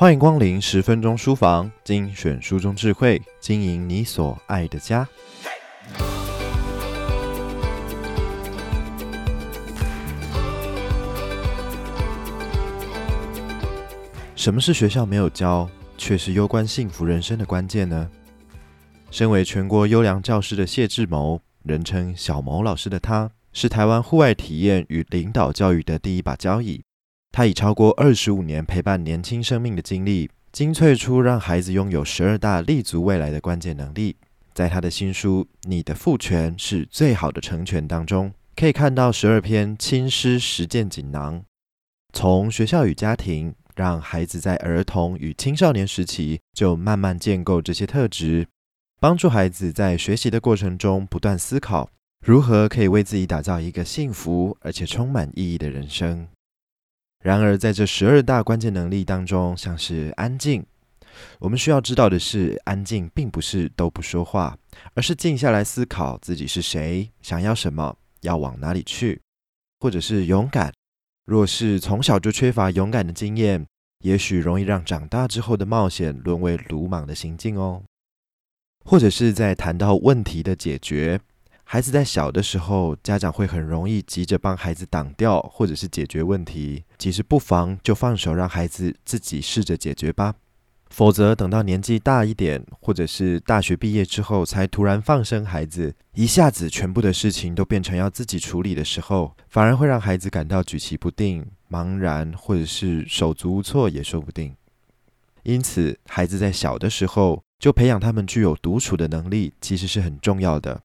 欢迎光临十分钟书房，精选书中智慧，经营你所爱的家。什么是学校没有教，却是攸关幸福人生的关键呢？身为全国优良教师的谢志谋，人称小谋老师的他，是台湾户外体验与领导教育的第一把交椅。他以超过二十五年陪伴年轻生命的经历，精粹出让孩子拥有十二大立足未来的关键能力。在他的新书《你的父权是最好的成全》当中，可以看到十二篇亲师实践锦囊，从学校与家庭，让孩子在儿童与青少年时期就慢慢建构这些特质，帮助孩子在学习的过程中不断思考，如何可以为自己打造一个幸福而且充满意义的人生。然而，在这十二大关键能力当中，像是安静，我们需要知道的是，安静并不是都不说话，而是静下来思考自己是谁，想要什么，要往哪里去，或者是勇敢。若是从小就缺乏勇敢的经验，也许容易让长大之后的冒险沦为鲁莽的行径哦。或者是在谈到问题的解决。孩子在小的时候，家长会很容易急着帮孩子挡掉，或者是解决问题。其实不妨就放手，让孩子自己试着解决吧。否则等到年纪大一点，或者是大学毕业之后，才突然放生孩子，一下子全部的事情都变成要自己处理的时候，反而会让孩子感到举棋不定、茫然，或者是手足无措也说不定。因此，孩子在小的时候就培养他们具有独处的能力，其实是很重要的。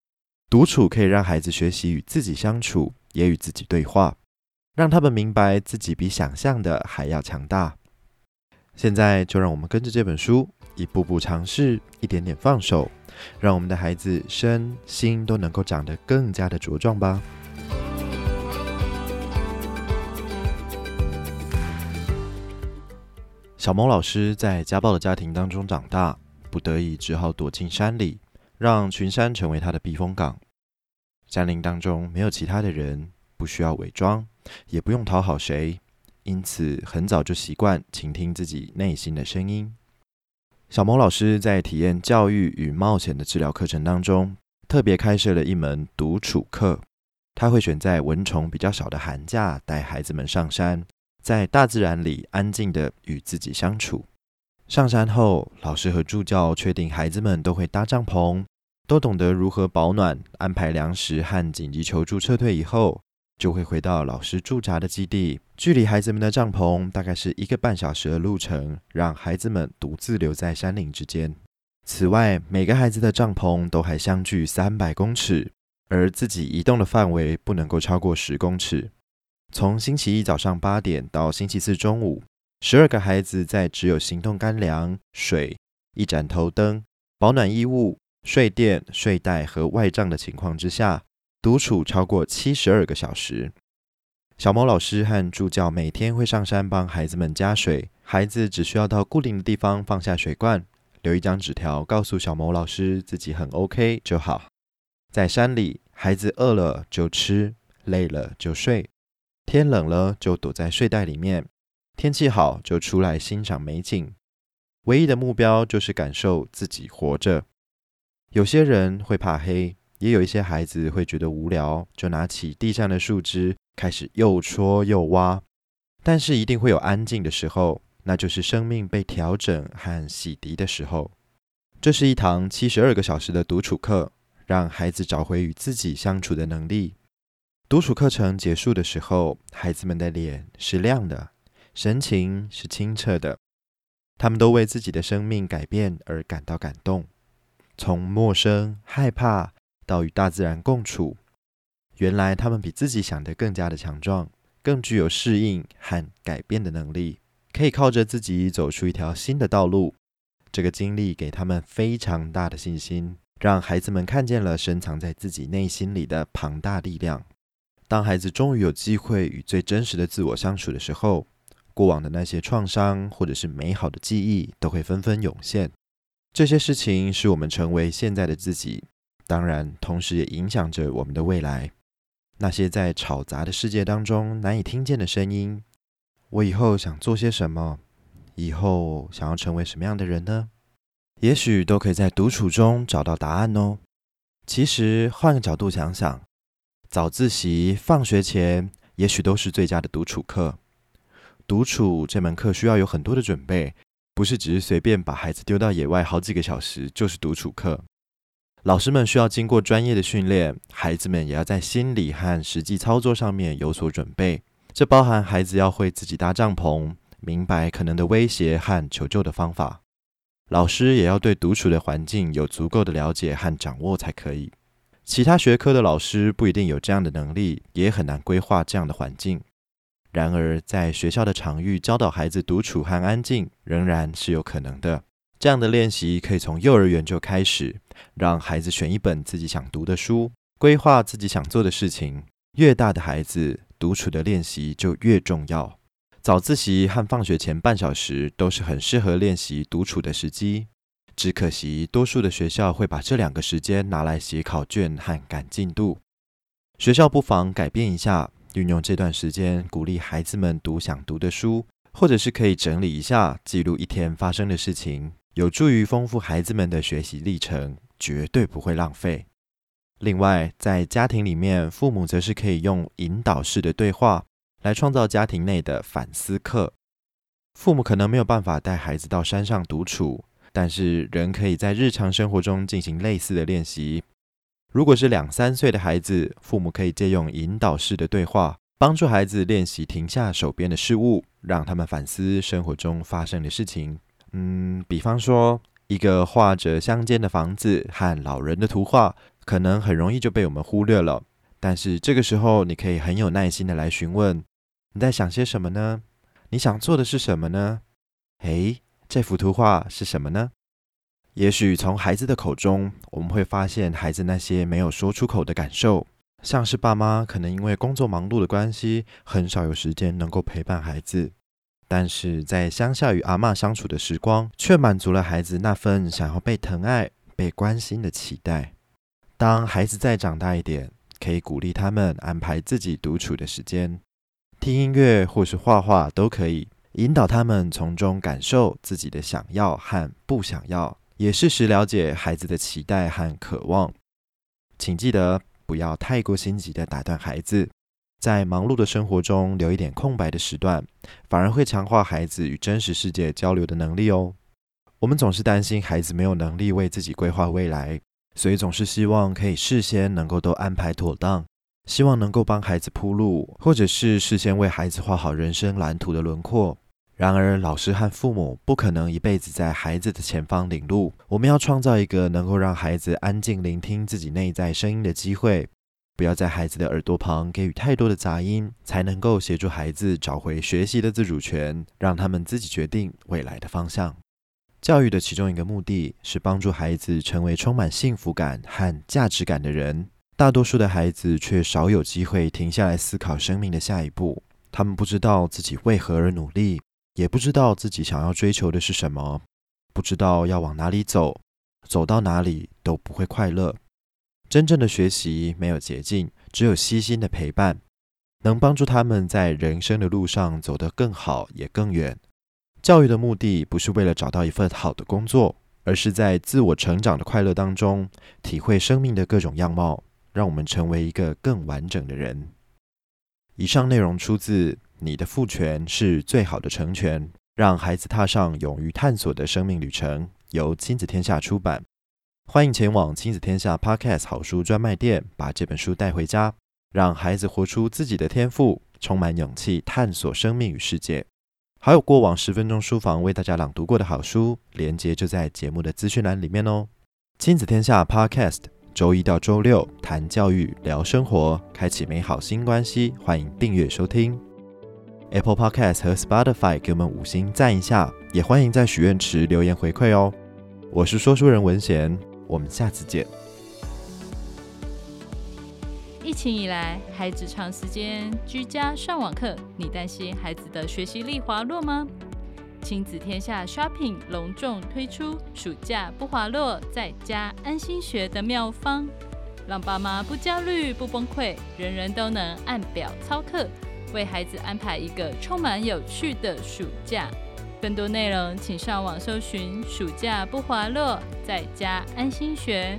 独处可以让孩子学习与自己相处，也与自己对话，让他们明白自己比想象的还要强大。现在就让我们跟着这本书，一步步尝试，一点点放手，让我们的孩子身心都能够长得更加的茁壮吧。小萌老师在家暴的家庭当中长大，不得已只好躲进山里。让群山成为他的避风港。山林当中没有其他的人，不需要伪装，也不用讨好谁，因此很早就习惯倾听自己内心的声音。小萌老师在体验教育与冒险的治疗课程当中，特别开设了一门独处课。他会选在蚊虫比较少的寒假，带孩子们上山，在大自然里安静地与自己相处。上山后，老师和助教确定孩子们都会搭帐篷，都懂得如何保暖、安排粮食和紧急求助撤退以后，就会回到老师驻扎的基地，距离孩子们的帐篷大概是一个半小时的路程，让孩子们独自留在山林之间。此外，每个孩子的帐篷都还相距三百公尺，而自己移动的范围不能够超过十公尺。从星期一早上八点到星期四中午。十二个孩子在只有行动干粮、水、一盏头灯、保暖衣物、睡垫、睡袋和外帐的情况之下，独处超过七十二个小时。小谋老师和助教每天会上山帮孩子们加水，孩子只需要到固定的地方放下水罐，留一张纸条告诉小谋老师自己很 OK 就好。在山里，孩子饿了就吃，累了就睡，天冷了就躲在睡袋里面。天气好就出来欣赏美景，唯一的目标就是感受自己活着。有些人会怕黑，也有一些孩子会觉得无聊，就拿起地上的树枝开始又戳又挖。但是一定会有安静的时候，那就是生命被调整和洗涤的时候。这是一堂七十二个小时的独处课，让孩子找回与自己相处的能力。独处课程结束的时候，孩子们的脸是亮的。神情是清澈的，他们都为自己的生命改变而感到感动。从陌生、害怕到与大自然共处，原来他们比自己想的更加的强壮，更具有适应和改变的能力，可以靠着自己走出一条新的道路。这个经历给他们非常大的信心，让孩子们看见了深藏在自己内心里的庞大力量。当孩子终于有机会与最真实的自我相处的时候，过往的那些创伤，或者是美好的记忆，都会纷纷涌现。这些事情使我们成为现在的自己，当然，同时也影响着我们的未来。那些在吵杂的世界当中难以听见的声音，我以后想做些什么？以后想要成为什么样的人呢？也许都可以在独处中找到答案哦。其实换个角度想想，早自习、放学前，也许都是最佳的独处课。独处这门课需要有很多的准备，不是只是随便把孩子丢到野外好几个小时就是独处课。老师们需要经过专业的训练，孩子们也要在心理和实际操作上面有所准备。这包含孩子要会自己搭帐篷，明白可能的威胁和求救的方法。老师也要对独处的环境有足够的了解和掌握才可以。其他学科的老师不一定有这样的能力，也很难规划这样的环境。然而，在学校的场域教导孩子独处和安静，仍然是有可能的。这样的练习可以从幼儿园就开始，让孩子选一本自己想读的书，规划自己想做的事情。越大的孩子，独处的练习就越重要。早自习和放学前半小时都是很适合练习独处的时机。只可惜，多数的学校会把这两个时间拿来写考卷和赶进度。学校不妨改变一下。运用这段时间鼓励孩子们读想读的书，或者是可以整理一下，记录一天发生的事情，有助于丰富孩子们的学习历程，绝对不会浪费。另外，在家庭里面，父母则是可以用引导式的对话来创造家庭内的反思课。父母可能没有办法带孩子到山上独处，但是仍可以在日常生活中进行类似的练习。如果是两三岁的孩子，父母可以借用引导式的对话，帮助孩子练习停下手边的事物，让他们反思生活中发生的事情。嗯，比方说，一个画着乡间的房子和老人的图画，可能很容易就被我们忽略了。但是这个时候，你可以很有耐心的来询问：你在想些什么呢？你想做的是什么呢？诶，这幅图画是什么呢？也许从孩子的口中，我们会发现孩子那些没有说出口的感受，像是爸妈可能因为工作忙碌的关系，很少有时间能够陪伴孩子，但是在乡下与阿嬷相处的时光，却满足了孩子那份想要被疼爱、被关心的期待。当孩子再长大一点，可以鼓励他们安排自己独处的时间，听音乐或是画画都可以，引导他们从中感受自己的想要和不想要。也适时了解孩子的期待和渴望，请记得不要太过心急地打断孩子，在忙碌的生活中留一点空白的时段，反而会强化孩子与真实世界交流的能力哦。我们总是担心孩子没有能力为自己规划未来，所以总是希望可以事先能够都安排妥当，希望能够帮孩子铺路，或者是事先为孩子画好人生蓝图的轮廓。然而，老师和父母不可能一辈子在孩子的前方领路。我们要创造一个能够让孩子安静聆听自己内在声音的机会，不要在孩子的耳朵旁给予太多的杂音，才能够协助孩子找回学习的自主权，让他们自己决定未来的方向。教育的其中一个目的是帮助孩子成为充满幸福感和价值感的人。大多数的孩子却少有机会停下来思考生命的下一步，他们不知道自己为何而努力。也不知道自己想要追求的是什么，不知道要往哪里走，走到哪里都不会快乐。真正的学习没有捷径，只有悉心的陪伴，能帮助他们在人生的路上走得更好也更远。教育的目的不是为了找到一份好的工作，而是在自我成长的快乐当中，体会生命的各种样貌，让我们成为一个更完整的人。以上内容出自。你的父权是最好的成全，让孩子踏上勇于探索的生命旅程。由亲子天下出版，欢迎前往亲子天下 Podcast 好书专卖店，把这本书带回家，让孩子活出自己的天赋，充满勇气探索生命与世界。还有过往十分钟书房为大家朗读过的好书，连接就在节目的资讯栏里面哦。亲子天下 Podcast，周一到周六谈教育，聊生活，开启美好新关系。欢迎订阅收听。Apple Podcast 和 Spotify 给我们五星赞一下，也欢迎在许愿池留言回馈哦。我是说书人文贤，我们下次见。疫情以来，孩子长时间居家上网课，你担心孩子的学习力滑落吗？亲子天下 Shopping 隆重推出暑假不滑落，在家安心学的妙方，让爸妈不焦虑、不崩溃，人人都能按表操课。为孩子安排一个充满有趣的暑假，更多内容请上网搜寻“暑假不滑落”，在家安心学。